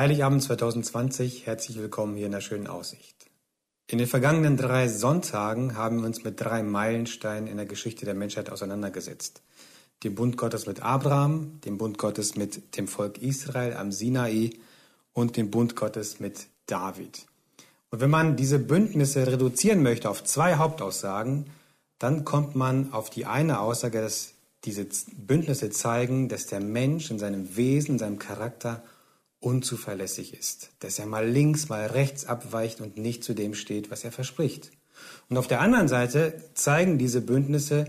Heiligabend 2020, herzlich willkommen hier in der schönen Aussicht. In den vergangenen drei Sonntagen haben wir uns mit drei Meilensteinen in der Geschichte der Menschheit auseinandergesetzt. Dem Bund Gottes mit Abraham, dem Bund Gottes mit dem Volk Israel am Sinai und dem Bund Gottes mit David. Und wenn man diese Bündnisse reduzieren möchte auf zwei Hauptaussagen, dann kommt man auf die eine Aussage, dass diese Bündnisse zeigen, dass der Mensch in seinem Wesen, in seinem Charakter unzuverlässig ist, dass er mal links, mal rechts abweicht und nicht zu dem steht, was er verspricht. Und auf der anderen Seite zeigen diese Bündnisse,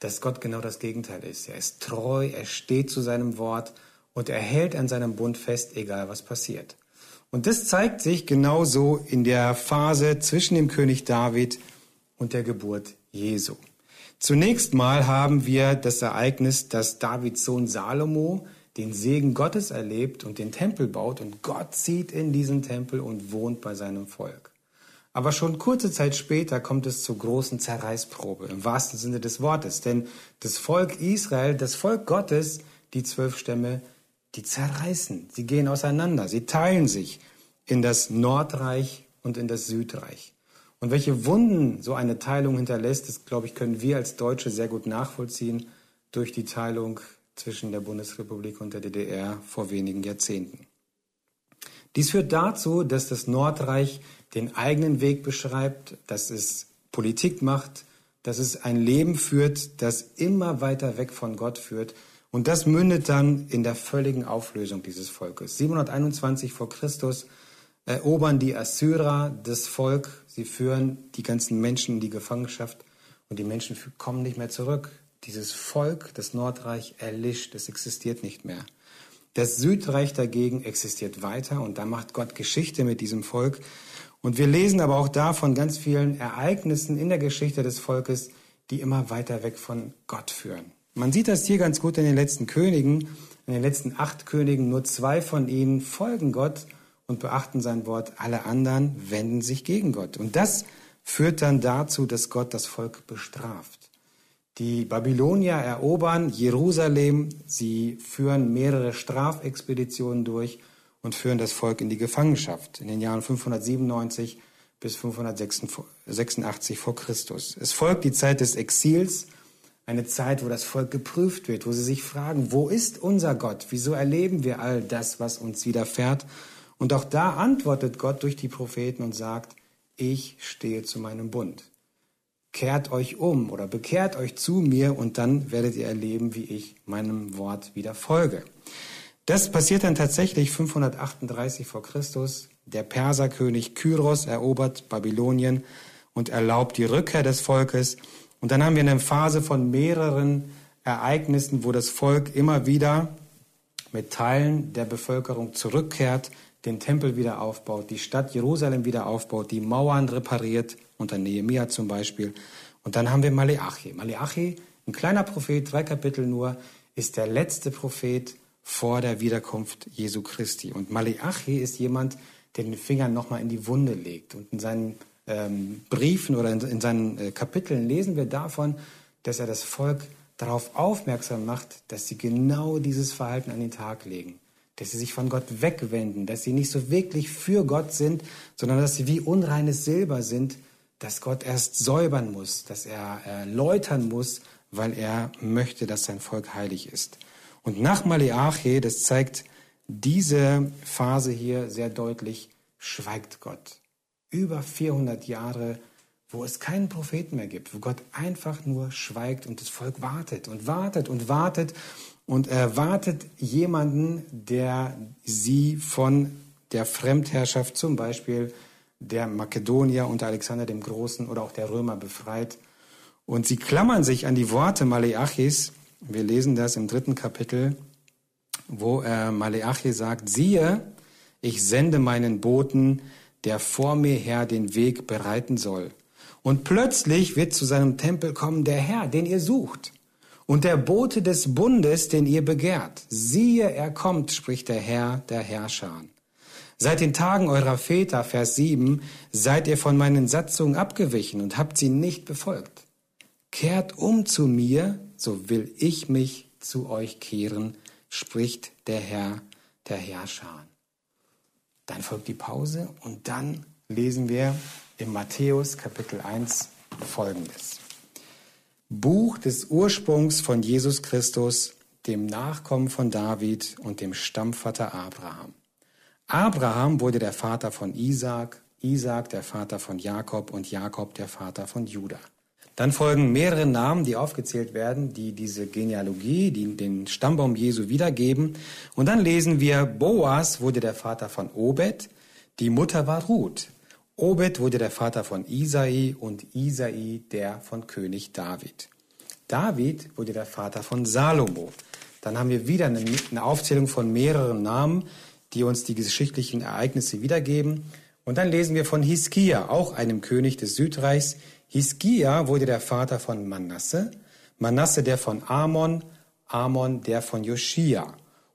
dass Gott genau das Gegenteil ist. Er ist treu, er steht zu seinem Wort und er hält an seinem Bund fest, egal was passiert. Und das zeigt sich genauso in der Phase zwischen dem König David und der Geburt Jesu. Zunächst mal haben wir das Ereignis, dass Davids Sohn Salomo den Segen Gottes erlebt und den Tempel baut und Gott zieht in diesen Tempel und wohnt bei seinem Volk. Aber schon kurze Zeit später kommt es zur großen Zerreißprobe, im wahrsten Sinne des Wortes. Denn das Volk Israel, das Volk Gottes, die zwölf Stämme, die zerreißen, sie gehen auseinander, sie teilen sich in das Nordreich und in das Südreich. Und welche Wunden so eine Teilung hinterlässt, das glaube ich, können wir als Deutsche sehr gut nachvollziehen durch die Teilung zwischen der Bundesrepublik und der DDR vor wenigen Jahrzehnten. Dies führt dazu, dass das Nordreich den eigenen Weg beschreibt, dass es Politik macht, dass es ein Leben führt, das immer weiter weg von Gott führt. Und das mündet dann in der völligen Auflösung dieses Volkes. 721 vor Christus erobern die Assyrer das Volk. Sie führen die ganzen Menschen in die Gefangenschaft und die Menschen kommen nicht mehr zurück. Dieses Volk, das Nordreich, erlischt, es existiert nicht mehr. Das Südreich dagegen existiert weiter und da macht Gott Geschichte mit diesem Volk. Und wir lesen aber auch da von ganz vielen Ereignissen in der Geschichte des Volkes, die immer weiter weg von Gott führen. Man sieht das hier ganz gut in den letzten Königen. In den letzten acht Königen, nur zwei von ihnen folgen Gott und beachten sein Wort. Alle anderen wenden sich gegen Gott. Und das führt dann dazu, dass Gott das Volk bestraft. Die Babylonier erobern Jerusalem, sie führen mehrere Strafexpeditionen durch und führen das Volk in die Gefangenschaft in den Jahren 597 bis 586 vor Christus. Es folgt die Zeit des Exils, eine Zeit, wo das Volk geprüft wird, wo sie sich fragen, wo ist unser Gott? Wieso erleben wir all das, was uns widerfährt? Und auch da antwortet Gott durch die Propheten und sagt, ich stehe zu meinem Bund kehrt euch um oder bekehrt euch zu mir und dann werdet ihr erleben, wie ich meinem Wort wieder folge. Das passiert dann tatsächlich 538 vor Christus. Der Perserkönig Kyros erobert Babylonien und erlaubt die Rückkehr des Volkes. Und dann haben wir eine Phase von mehreren Ereignissen, wo das Volk immer wieder mit Teilen der Bevölkerung zurückkehrt, den Tempel wieder aufbaut, die Stadt Jerusalem wieder aufbaut, die Mauern repariert, unter Nehemia zum Beispiel. Und dann haben wir Maleachi. Maleachi, ein kleiner Prophet, drei Kapitel nur, ist der letzte Prophet vor der Wiederkunft Jesu Christi. Und Maleachi ist jemand, der den Finger nochmal in die Wunde legt. Und in seinen ähm, Briefen oder in, in seinen äh, Kapiteln lesen wir davon, dass er das Volk darauf aufmerksam macht, dass sie genau dieses Verhalten an den Tag legen dass sie sich von Gott wegwenden, dass sie nicht so wirklich für Gott sind, sondern dass sie wie unreines Silber sind, dass Gott erst säubern muss, dass er äh, läutern muss, weil er möchte, dass sein Volk heilig ist. Und nach Maleachi, das zeigt diese Phase hier sehr deutlich, schweigt Gott. Über 400 Jahre, wo es keinen Propheten mehr gibt, wo Gott einfach nur schweigt und das Volk wartet und wartet und wartet und erwartet jemanden, der sie von der Fremdherrschaft, zum Beispiel der Makedonier unter Alexander dem Großen oder auch der Römer befreit. Und sie klammern sich an die Worte Maleachis. Wir lesen das im dritten Kapitel, wo äh, Maleachi sagt, siehe, ich sende meinen Boten, der vor mir her den Weg bereiten soll. Und plötzlich wird zu seinem Tempel kommen der Herr, den ihr sucht und der Bote des Bundes, den ihr begehrt. Siehe, er kommt, spricht der Herr der Herrscher. Seit den Tagen eurer Väter, Vers 7, seid ihr von meinen Satzungen abgewichen und habt sie nicht befolgt. Kehrt um zu mir, so will ich mich zu euch kehren, spricht der Herr der Herrscher. Dann folgt die Pause und dann lesen wir in Matthäus Kapitel 1 folgendes. Buch des Ursprungs von Jesus Christus, dem Nachkommen von David und dem Stammvater Abraham. Abraham wurde der Vater von Isaak, Isaak der Vater von Jakob und Jakob der Vater von Judah. Dann folgen mehrere Namen, die aufgezählt werden, die diese Genealogie, die den Stammbaum Jesu wiedergeben. Und dann lesen wir, Boas wurde der Vater von Obed, die Mutter war Ruth. Obed wurde der Vater von Isai und Isai der von König David. David wurde der Vater von Salomo. Dann haben wir wieder eine, Aufzählung von mehreren Namen, die uns die geschichtlichen Ereignisse wiedergeben. Und dann lesen wir von Hiskia, auch einem König des Südreichs, Hiskia wurde der Vater von Manasse, Manasse der von Amon, Amon der von Joschia.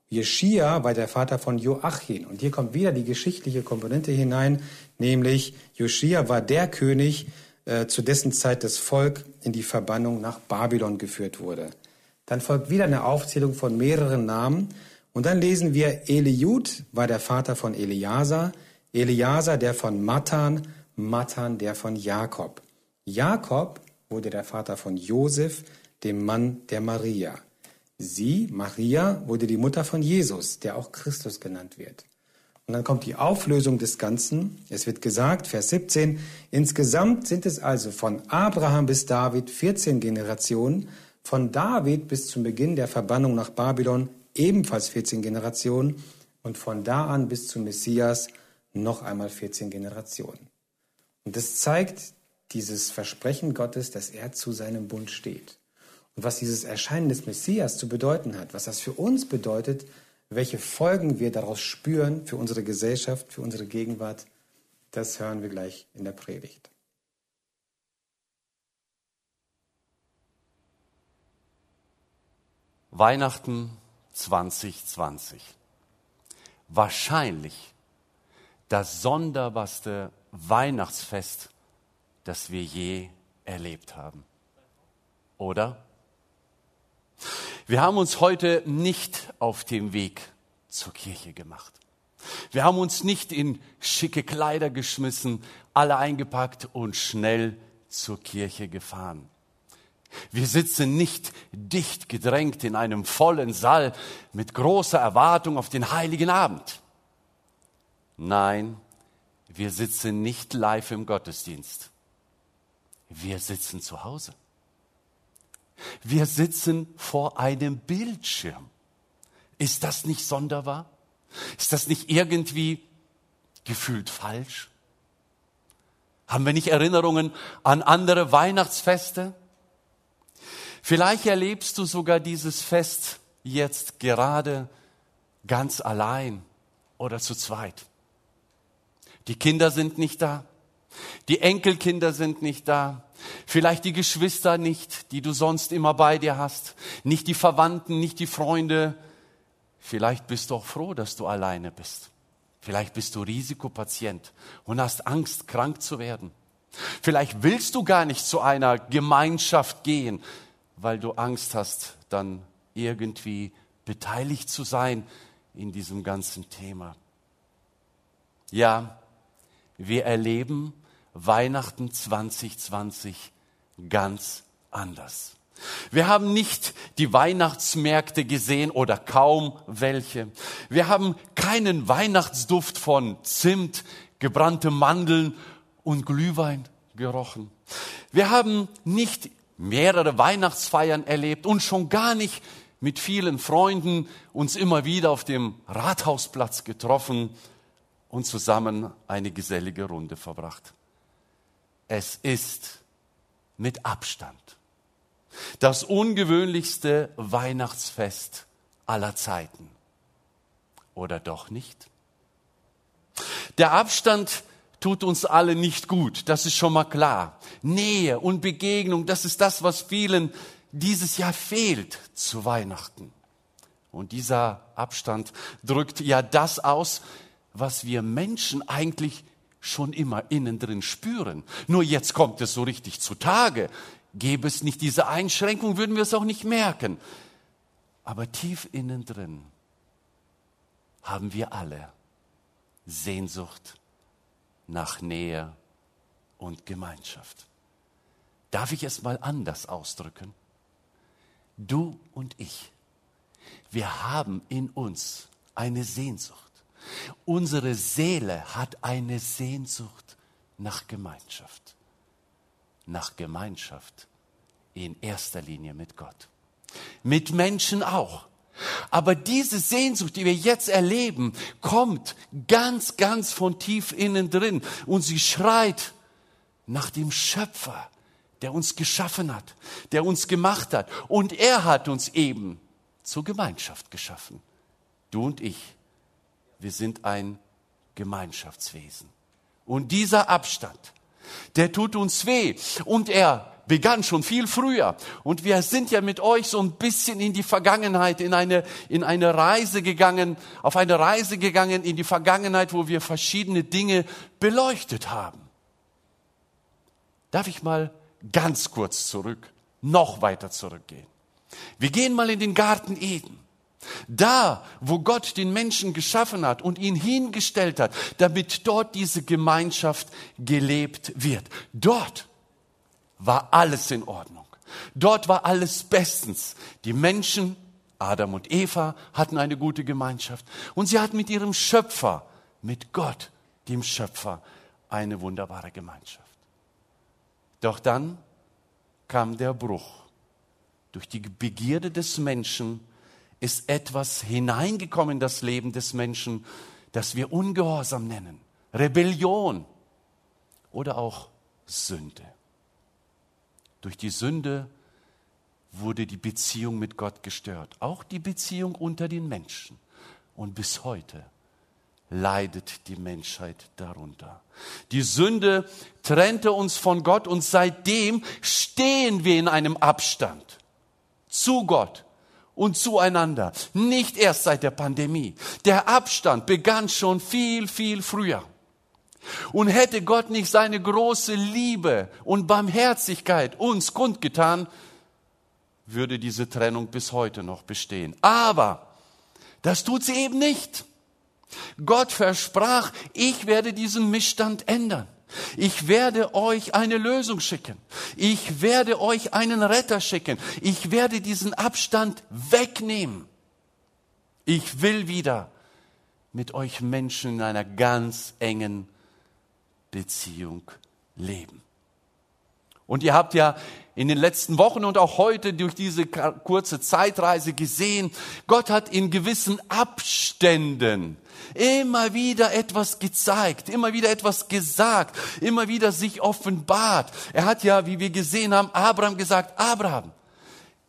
Joschia war der Vater von Joachim. Und hier kommt wieder die geschichtliche Komponente hinein, nämlich Joschia war der König, äh, zu dessen Zeit das Volk in die Verbannung nach Babylon geführt wurde. Dann folgt wieder eine Aufzählung von mehreren Namen. Und dann lesen wir, Eliud war der Vater von Eleazar, Eleazar der von Matan, Matan der von Jakob. Jakob wurde der Vater von Josef, dem Mann der Maria. Sie, Maria, wurde die Mutter von Jesus, der auch Christus genannt wird. Und dann kommt die Auflösung des Ganzen. Es wird gesagt, Vers 17, insgesamt sind es also von Abraham bis David 14 Generationen, von David bis zum Beginn der Verbannung nach Babylon ebenfalls 14 Generationen und von da an bis zum Messias noch einmal 14 Generationen. Und das zeigt dieses Versprechen Gottes, dass er zu seinem Bund steht. Und was dieses Erscheinen des Messias zu bedeuten hat, was das für uns bedeutet, welche Folgen wir daraus spüren für unsere Gesellschaft, für unsere Gegenwart, das hören wir gleich in der Predigt. Weihnachten 2020. Wahrscheinlich das sonderbarste Weihnachtsfest das wir je erlebt haben. Oder? Wir haben uns heute nicht auf dem Weg zur Kirche gemacht. Wir haben uns nicht in schicke Kleider geschmissen, alle eingepackt und schnell zur Kirche gefahren. Wir sitzen nicht dicht gedrängt in einem vollen Saal mit großer Erwartung auf den heiligen Abend. Nein, wir sitzen nicht live im Gottesdienst. Wir sitzen zu Hause. Wir sitzen vor einem Bildschirm. Ist das nicht sonderbar? Ist das nicht irgendwie gefühlt falsch? Haben wir nicht Erinnerungen an andere Weihnachtsfeste? Vielleicht erlebst du sogar dieses Fest jetzt gerade ganz allein oder zu zweit. Die Kinder sind nicht da. Die Enkelkinder sind nicht da. Vielleicht die Geschwister nicht, die du sonst immer bei dir hast. Nicht die Verwandten, nicht die Freunde. Vielleicht bist du auch froh, dass du alleine bist. Vielleicht bist du Risikopatient und hast Angst, krank zu werden. Vielleicht willst du gar nicht zu einer Gemeinschaft gehen, weil du Angst hast, dann irgendwie beteiligt zu sein in diesem ganzen Thema. Ja, wir erleben Weihnachten 2020 ganz anders. Wir haben nicht die Weihnachtsmärkte gesehen oder kaum welche. Wir haben keinen Weihnachtsduft von Zimt, gebrannte Mandeln und Glühwein gerochen. Wir haben nicht mehrere Weihnachtsfeiern erlebt und schon gar nicht mit vielen Freunden uns immer wieder auf dem Rathausplatz getroffen und zusammen eine gesellige Runde verbracht. Es ist mit Abstand das ungewöhnlichste Weihnachtsfest aller Zeiten. Oder doch nicht? Der Abstand tut uns alle nicht gut, das ist schon mal klar. Nähe und Begegnung, das ist das, was vielen dieses Jahr fehlt zu Weihnachten. Und dieser Abstand drückt ja das aus, was wir Menschen eigentlich schon immer innen drin spüren. Nur jetzt kommt es so richtig zutage. Gäbe es nicht diese Einschränkung, würden wir es auch nicht merken. Aber tief innen drin haben wir alle Sehnsucht nach Nähe und Gemeinschaft. Darf ich es mal anders ausdrücken? Du und ich, wir haben in uns eine Sehnsucht. Unsere Seele hat eine Sehnsucht nach Gemeinschaft. Nach Gemeinschaft in erster Linie mit Gott. Mit Menschen auch. Aber diese Sehnsucht, die wir jetzt erleben, kommt ganz, ganz von tief innen drin und sie schreit nach dem Schöpfer, der uns geschaffen hat, der uns gemacht hat. Und er hat uns eben zur Gemeinschaft geschaffen. Du und ich, wir sind ein Gemeinschaftswesen. Und dieser Abstand, der tut uns weh. Und er begann schon viel früher. Und wir sind ja mit euch so ein bisschen in die Vergangenheit, in eine, in eine Reise gegangen, auf eine Reise gegangen in die Vergangenheit, wo wir verschiedene Dinge beleuchtet haben. Darf ich mal ganz kurz zurück, noch weiter zurückgehen? Wir gehen mal in den Garten Eden. Da, wo Gott den Menschen geschaffen hat und ihn hingestellt hat, damit dort diese Gemeinschaft gelebt wird. Dort war alles in Ordnung. Dort war alles bestens. Die Menschen, Adam und Eva, hatten eine gute Gemeinschaft und sie hatten mit ihrem Schöpfer, mit Gott, dem Schöpfer, eine wunderbare Gemeinschaft. Doch dann kam der Bruch. Durch die Begierde des Menschen ist etwas hineingekommen in das Leben des Menschen, das wir Ungehorsam nennen, Rebellion oder auch Sünde. Durch die Sünde wurde die Beziehung mit Gott gestört, auch die Beziehung unter den Menschen. Und bis heute leidet die Menschheit darunter. Die Sünde trennte uns von Gott und seitdem stehen wir in einem Abstand zu Gott und zueinander. Nicht erst seit der Pandemie. Der Abstand begann schon viel, viel früher. Und hätte Gott nicht seine große Liebe und Barmherzigkeit uns kundgetan, würde diese Trennung bis heute noch bestehen. Aber das tut sie eben nicht. Gott versprach, ich werde diesen Missstand ändern. Ich werde euch eine Lösung schicken. Ich werde euch einen Retter schicken. Ich werde diesen Abstand wegnehmen. Ich will wieder mit euch Menschen in einer ganz engen Beziehung leben. Und ihr habt ja in den letzten Wochen und auch heute durch diese kurze Zeitreise gesehen, Gott hat in gewissen Abständen immer wieder etwas gezeigt, immer wieder etwas gesagt, immer wieder sich offenbart. Er hat ja, wie wir gesehen haben, Abraham gesagt, Abraham,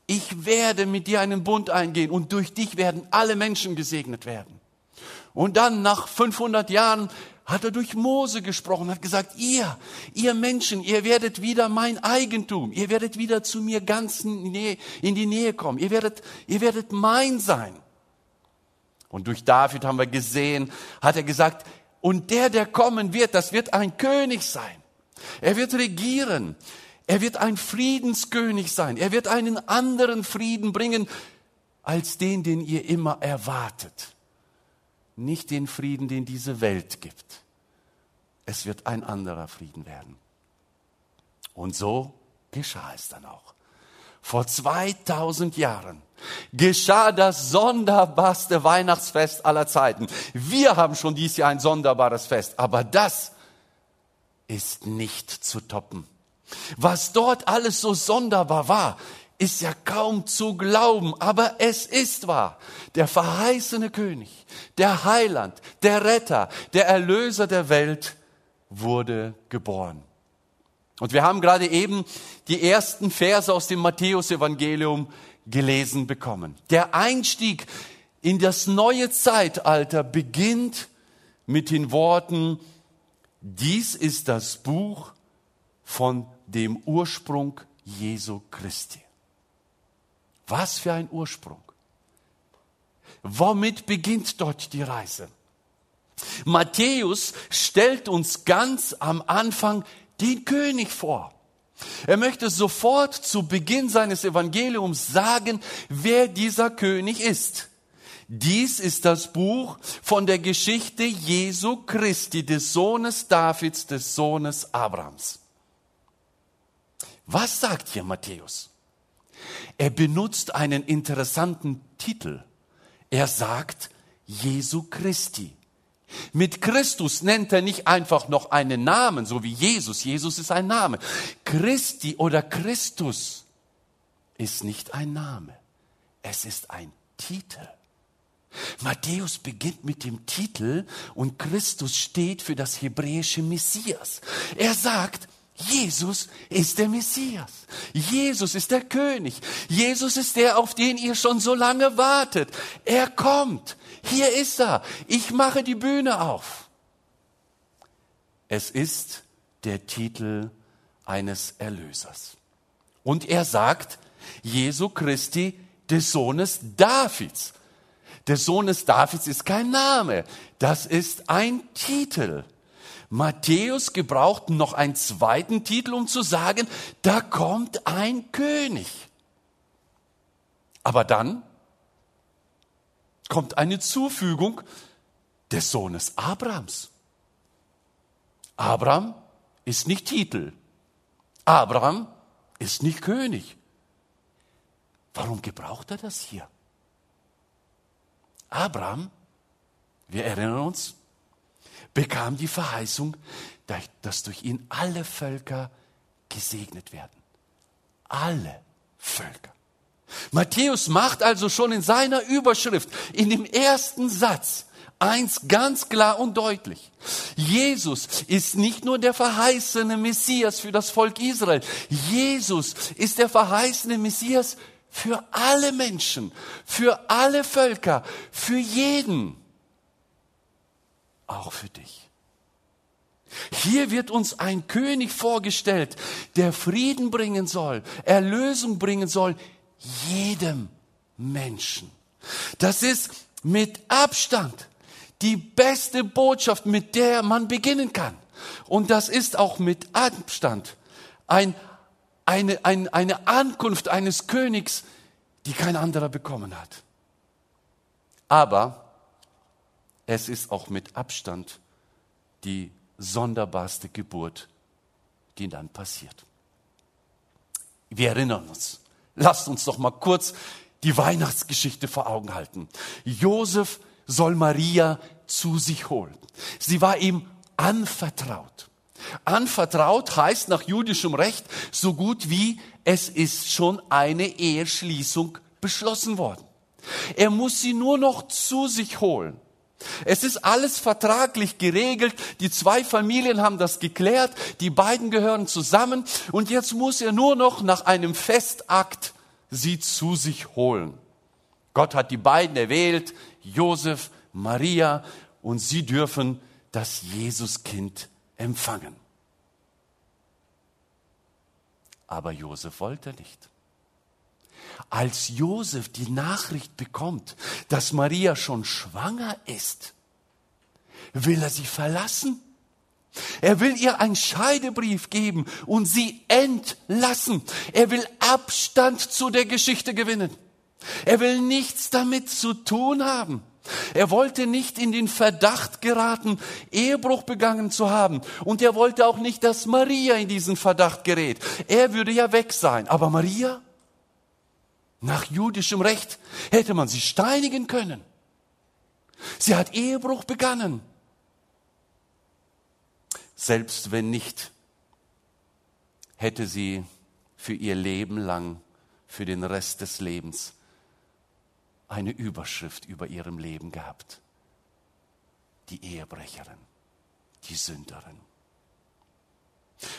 ich werde mit dir einen Bund eingehen und durch dich werden alle Menschen gesegnet werden. Und dann nach 500 Jahren hat er durch Mose gesprochen, hat gesagt, ihr, ihr Menschen, ihr werdet wieder mein Eigentum, ihr werdet wieder zu mir ganz in die Nähe kommen, ihr werdet, ihr werdet mein sein. Und durch David haben wir gesehen, hat er gesagt, und der, der kommen wird, das wird ein König sein. Er wird regieren. Er wird ein Friedenskönig sein. Er wird einen anderen Frieden bringen als den, den ihr immer erwartet. Nicht den Frieden, den diese Welt gibt. Es wird ein anderer Frieden werden. Und so geschah es dann auch. Vor 2000 Jahren geschah das sonderbarste Weihnachtsfest aller Zeiten. Wir haben schon dieses Jahr ein sonderbares Fest, aber das ist nicht zu toppen. Was dort alles so sonderbar war, ist ja kaum zu glauben, aber es ist wahr. Der verheißene König, der Heiland, der Retter, der Erlöser der Welt wurde geboren. Und wir haben gerade eben die ersten Verse aus dem Matthäusevangelium gelesen bekommen. Der Einstieg in das neue Zeitalter beginnt mit den Worten, dies ist das Buch von dem Ursprung Jesu Christi. Was für ein Ursprung. Womit beginnt dort die Reise? Matthäus stellt uns ganz am Anfang den König vor. Er möchte sofort zu Beginn seines Evangeliums sagen, wer dieser König ist. Dies ist das Buch von der Geschichte Jesu Christi, des Sohnes Davids, des Sohnes Abrahams. Was sagt hier Matthäus? Er benutzt einen interessanten Titel. Er sagt Jesu Christi. Mit Christus nennt er nicht einfach noch einen Namen, so wie Jesus. Jesus ist ein Name. Christi oder Christus ist nicht ein Name. Es ist ein Titel. Matthäus beginnt mit dem Titel und Christus steht für das hebräische Messias. Er sagt, Jesus ist der Messias. Jesus ist der König. Jesus ist der, auf den ihr schon so lange wartet. Er kommt. Hier ist er. Ich mache die Bühne auf. Es ist der Titel eines Erlösers. Und er sagt, Jesu Christi, des Sohnes Davids. Der Sohnes Davids ist kein Name, das ist ein Titel. Matthäus gebraucht noch einen zweiten Titel, um zu sagen, da kommt ein König. Aber dann kommt eine Zufügung des Sohnes Abrahams. Abraham ist nicht Titel. Abraham ist nicht König. Warum gebraucht er das hier? Abraham, wir erinnern uns, bekam die Verheißung, dass durch ihn alle Völker gesegnet werden. Alle Völker. Matthäus macht also schon in seiner Überschrift, in dem ersten Satz, eins ganz klar und deutlich. Jesus ist nicht nur der verheißene Messias für das Volk Israel. Jesus ist der verheißene Messias für alle Menschen, für alle Völker, für jeden, auch für dich. Hier wird uns ein König vorgestellt, der Frieden bringen soll, Erlösung bringen soll, jedem Menschen. Das ist mit Abstand die beste Botschaft, mit der man beginnen kann. Und das ist auch mit Abstand ein eine, eine, eine Ankunft eines Königs, die kein anderer bekommen hat. Aber es ist auch mit Abstand die sonderbarste Geburt, die dann passiert. Wir erinnern uns. Lasst uns doch mal kurz die Weihnachtsgeschichte vor Augen halten. Josef soll Maria zu sich holen. Sie war ihm anvertraut. Anvertraut heißt nach jüdischem Recht so gut wie es ist schon eine Eheschließung beschlossen worden. Er muss sie nur noch zu sich holen. Es ist alles vertraglich geregelt. Die zwei Familien haben das geklärt. Die beiden gehören zusammen. Und jetzt muss er nur noch nach einem Festakt sie zu sich holen. Gott hat die beiden erwählt, Josef, Maria, und sie dürfen das Jesuskind empfangen. Aber Josef wollte nicht. Als Josef die Nachricht bekommt, dass Maria schon schwanger ist, will er sie verlassen. Er will ihr einen Scheidebrief geben und sie entlassen. Er will Abstand zu der Geschichte gewinnen. Er will nichts damit zu tun haben. Er wollte nicht in den Verdacht geraten, Ehebruch begangen zu haben. Und er wollte auch nicht, dass Maria in diesen Verdacht gerät. Er würde ja weg sein. Aber Maria? Nach jüdischem Recht hätte man sie steinigen können. Sie hat Ehebruch begangen. Selbst wenn nicht, hätte sie für ihr Leben lang, für den Rest des Lebens eine Überschrift über ihrem Leben gehabt. Die Ehebrecherin, die Sünderin.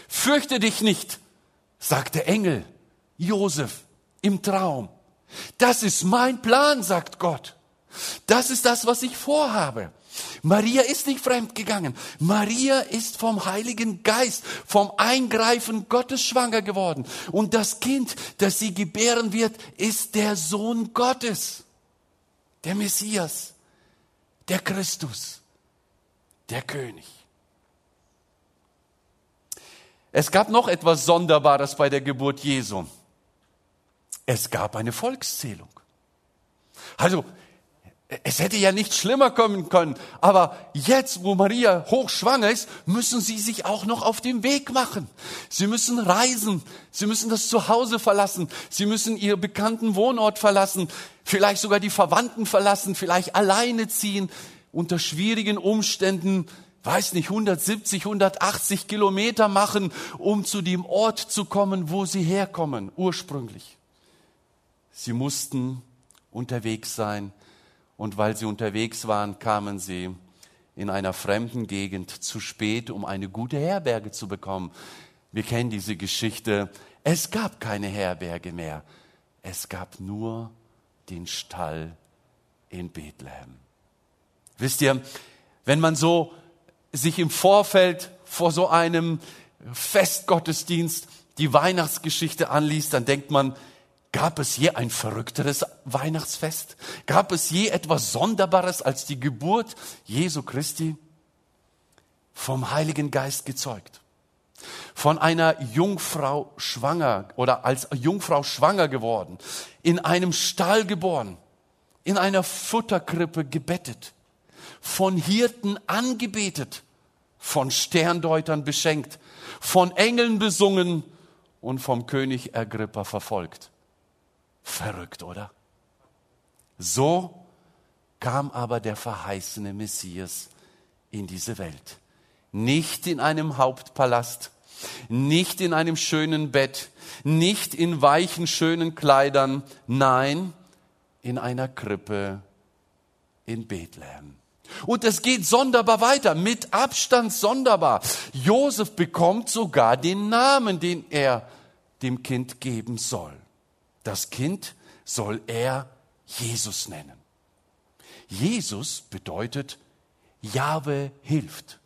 Fürchte dich nicht, sagt der Engel Josef im Traum. Das ist mein Plan, sagt Gott. Das ist das, was ich vorhabe. Maria ist nicht fremd gegangen. Maria ist vom Heiligen Geist, vom Eingreifen Gottes schwanger geworden. Und das Kind, das sie gebären wird, ist der Sohn Gottes der Messias, der Christus, der König. Es gab noch etwas Sonderbares bei der Geburt Jesu. Es gab eine Volkszählung. Also, es hätte ja nicht schlimmer kommen können. Aber jetzt, wo Maria hochschwanger ist, müssen sie sich auch noch auf den Weg machen. Sie müssen reisen. Sie müssen das Zuhause verlassen. Sie müssen ihren bekannten Wohnort verlassen. Vielleicht sogar die Verwandten verlassen. Vielleicht alleine ziehen. Unter schwierigen Umständen, weiß nicht, 170, 180 Kilometer machen, um zu dem Ort zu kommen, wo sie herkommen, ursprünglich. Sie mussten unterwegs sein und weil sie unterwegs waren, kamen sie in einer fremden Gegend zu spät, um eine gute Herberge zu bekommen. Wir kennen diese Geschichte. Es gab keine Herberge mehr. Es gab nur den Stall in Bethlehem. Wisst ihr, wenn man so sich im Vorfeld vor so einem Festgottesdienst die Weihnachtsgeschichte anliest, dann denkt man, Gab es je ein verrückteres Weihnachtsfest? Gab es je etwas Sonderbares als die Geburt Jesu Christi? Vom Heiligen Geist gezeugt. Von einer Jungfrau schwanger oder als Jungfrau schwanger geworden. In einem Stall geboren. In einer Futterkrippe gebettet. Von Hirten angebetet. Von Sterndeutern beschenkt. Von Engeln besungen und vom König Agrippa verfolgt. Verrückt, oder? So kam aber der verheißene Messias in diese Welt. Nicht in einem Hauptpalast, nicht in einem schönen Bett, nicht in weichen, schönen Kleidern, nein, in einer Krippe in Bethlehem. Und es geht sonderbar weiter, mit Abstand sonderbar. Josef bekommt sogar den Namen, den er dem Kind geben soll. Das Kind soll er Jesus nennen. Jesus bedeutet, Jahwe hilft.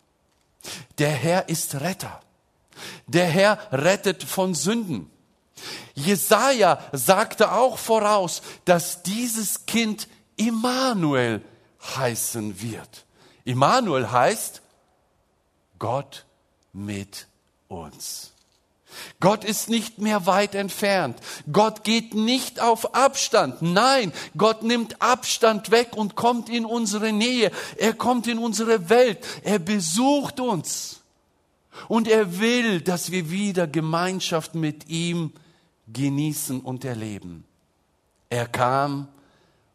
Der Herr ist Retter. Der Herr rettet von Sünden. Jesaja sagte auch voraus, dass dieses Kind Immanuel heißen wird. Immanuel heißt Gott mit uns. Gott ist nicht mehr weit entfernt. Gott geht nicht auf Abstand. Nein, Gott nimmt Abstand weg und kommt in unsere Nähe. Er kommt in unsere Welt. Er besucht uns. Und er will, dass wir wieder Gemeinschaft mit ihm genießen und erleben. Er kam,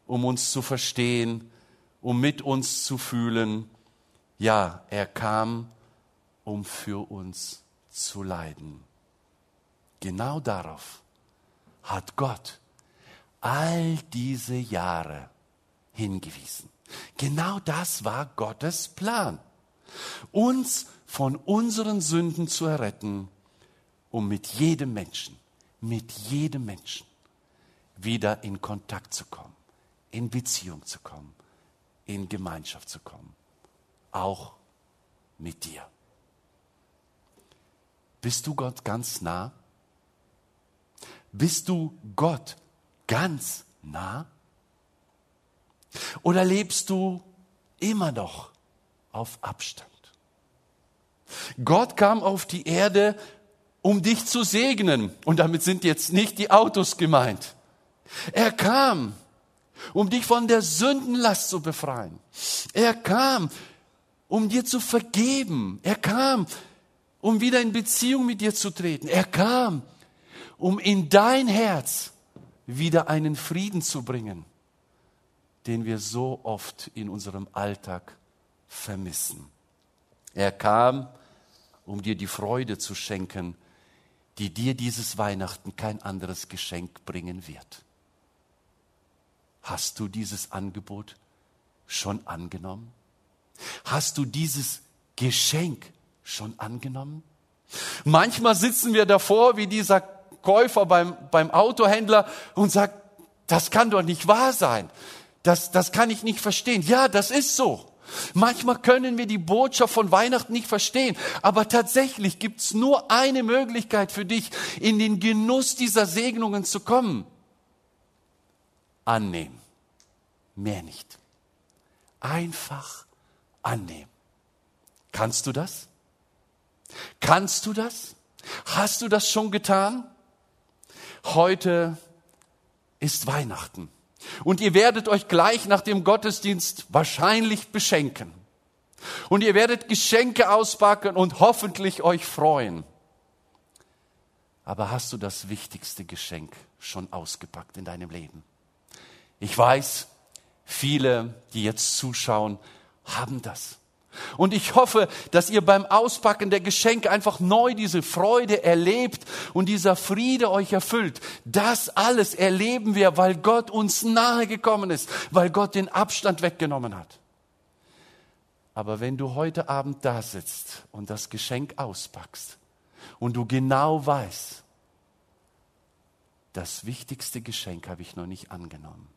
um uns zu verstehen, um mit uns zu fühlen. Ja, er kam, um für uns zu leiden. Genau darauf hat Gott all diese Jahre hingewiesen. Genau das war Gottes Plan. Uns von unseren Sünden zu erretten, um mit jedem Menschen, mit jedem Menschen wieder in Kontakt zu kommen, in Beziehung zu kommen, in Gemeinschaft zu kommen. Auch mit dir. Bist du Gott ganz nah? Bist du Gott ganz nah? Oder lebst du immer noch auf Abstand? Gott kam auf die Erde, um dich zu segnen. Und damit sind jetzt nicht die Autos gemeint. Er kam, um dich von der Sündenlast zu befreien. Er kam, um dir zu vergeben. Er kam, um wieder in Beziehung mit dir zu treten. Er kam, um in dein Herz wieder einen Frieden zu bringen, den wir so oft in unserem Alltag vermissen. Er kam, um dir die Freude zu schenken, die dir dieses Weihnachten kein anderes Geschenk bringen wird. Hast du dieses Angebot schon angenommen? Hast du dieses Geschenk schon angenommen? Manchmal sitzen wir davor wie dieser Käufer beim, beim Autohändler und sagt, das kann doch nicht wahr sein. Das, das kann ich nicht verstehen. Ja, das ist so. Manchmal können wir die Botschaft von Weihnachten nicht verstehen, aber tatsächlich gibt es nur eine Möglichkeit für dich, in den Genuss dieser Segnungen zu kommen. Annehmen. Mehr nicht. Einfach annehmen. Kannst du das? Kannst du das? Hast du das schon getan? Heute ist Weihnachten. Und ihr werdet euch gleich nach dem Gottesdienst wahrscheinlich beschenken. Und ihr werdet Geschenke auspacken und hoffentlich euch freuen. Aber hast du das wichtigste Geschenk schon ausgepackt in deinem Leben? Ich weiß, viele, die jetzt zuschauen, haben das. Und ich hoffe, dass ihr beim Auspacken der Geschenke einfach neu diese Freude erlebt und dieser Friede euch erfüllt. Das alles erleben wir, weil Gott uns nahe gekommen ist, weil Gott den Abstand weggenommen hat. Aber wenn du heute Abend da sitzt und das Geschenk auspackst und du genau weißt, das wichtigste Geschenk habe ich noch nicht angenommen,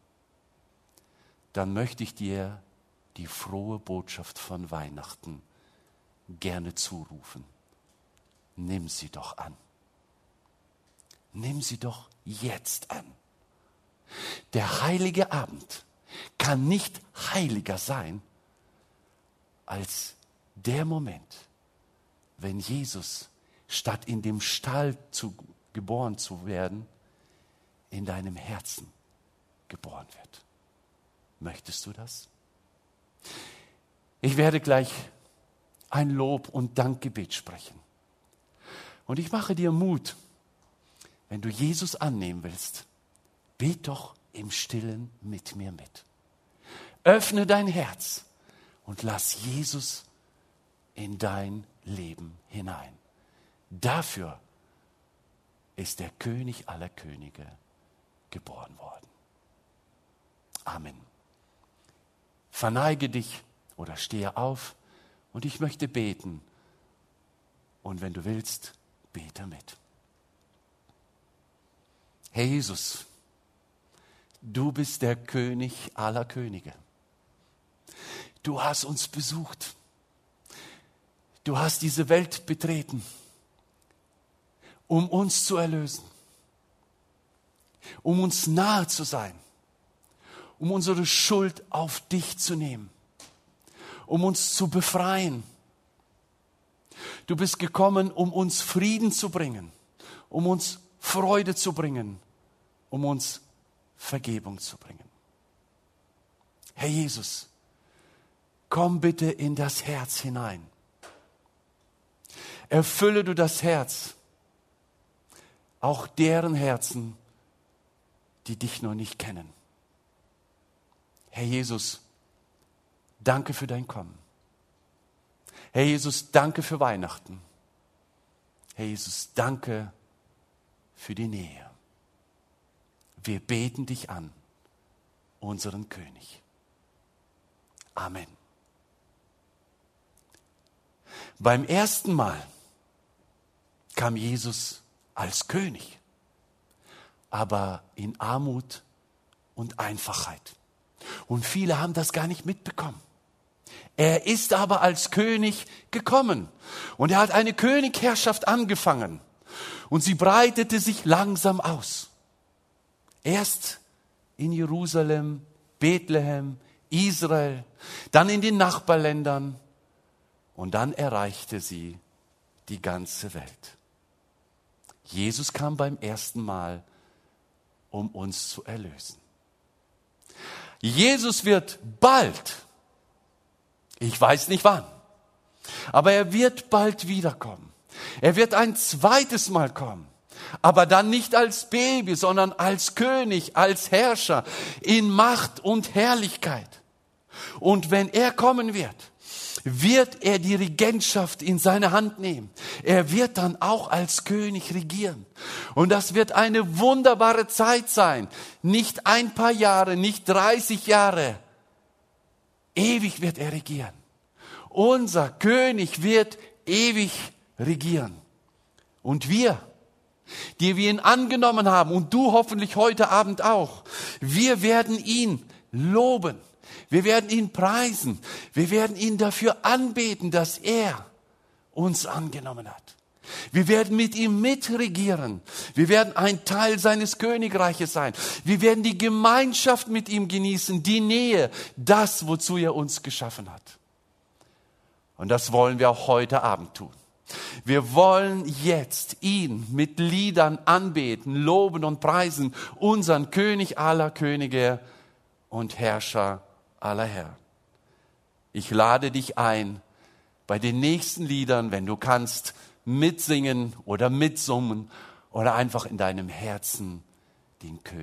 dann möchte ich dir die frohe Botschaft von Weihnachten gerne zurufen. Nimm sie doch an. Nimm sie doch jetzt an. Der heilige Abend kann nicht heiliger sein als der Moment, wenn Jesus, statt in dem Stall zu, geboren zu werden, in deinem Herzen geboren wird. Möchtest du das? Ich werde gleich ein Lob und Dankgebet sprechen. Und ich mache dir Mut, wenn du Jesus annehmen willst, bet doch im Stillen mit mir mit. Öffne dein Herz und lass Jesus in dein Leben hinein. Dafür ist der König aller Könige geboren worden. Amen. Verneige dich oder stehe auf und ich möchte beten. Und wenn du willst, bete mit. Herr Jesus, du bist der König aller Könige. Du hast uns besucht. Du hast diese Welt betreten, um uns zu erlösen, um uns nahe zu sein, um unsere Schuld auf dich zu nehmen, um uns zu befreien. Du bist gekommen, um uns Frieden zu bringen, um uns Freude zu bringen, um uns Vergebung zu bringen. Herr Jesus, komm bitte in das Herz hinein. Erfülle du das Herz, auch deren Herzen, die dich noch nicht kennen. Herr Jesus, danke für dein Kommen. Herr Jesus, danke für Weihnachten. Herr Jesus, danke für die Nähe. Wir beten dich an, unseren König. Amen. Beim ersten Mal kam Jesus als König, aber in Armut und Einfachheit. Und viele haben das gar nicht mitbekommen. Er ist aber als König gekommen und er hat eine Königherrschaft angefangen und sie breitete sich langsam aus. Erst in Jerusalem, Bethlehem, Israel, dann in den Nachbarländern und dann erreichte sie die ganze Welt. Jesus kam beim ersten Mal, um uns zu erlösen. Jesus wird bald, ich weiß nicht wann, aber er wird bald wiederkommen. Er wird ein zweites Mal kommen, aber dann nicht als Baby, sondern als König, als Herrscher in Macht und Herrlichkeit. Und wenn er kommen wird, wird er die Regentschaft in seine Hand nehmen. Er wird dann auch als König regieren. Und das wird eine wunderbare Zeit sein. Nicht ein paar Jahre, nicht 30 Jahre. Ewig wird er regieren. Unser König wird ewig regieren. Und wir, die wir ihn angenommen haben, und du hoffentlich heute Abend auch, wir werden ihn loben wir werden ihn preisen. Wir werden ihn dafür anbeten, dass er uns angenommen hat. Wir werden mit ihm mitregieren. Wir werden ein Teil seines Königreiches sein. Wir werden die Gemeinschaft mit ihm genießen, die Nähe, das, wozu er uns geschaffen hat. Und das wollen wir auch heute Abend tun. Wir wollen jetzt ihn mit Liedern anbeten, loben und preisen, unseren König aller Könige, und Herrscher aller Herren. Ich lade dich ein, bei den nächsten Liedern, wenn du kannst, mitsingen oder mitsummen oder einfach in deinem Herzen den König.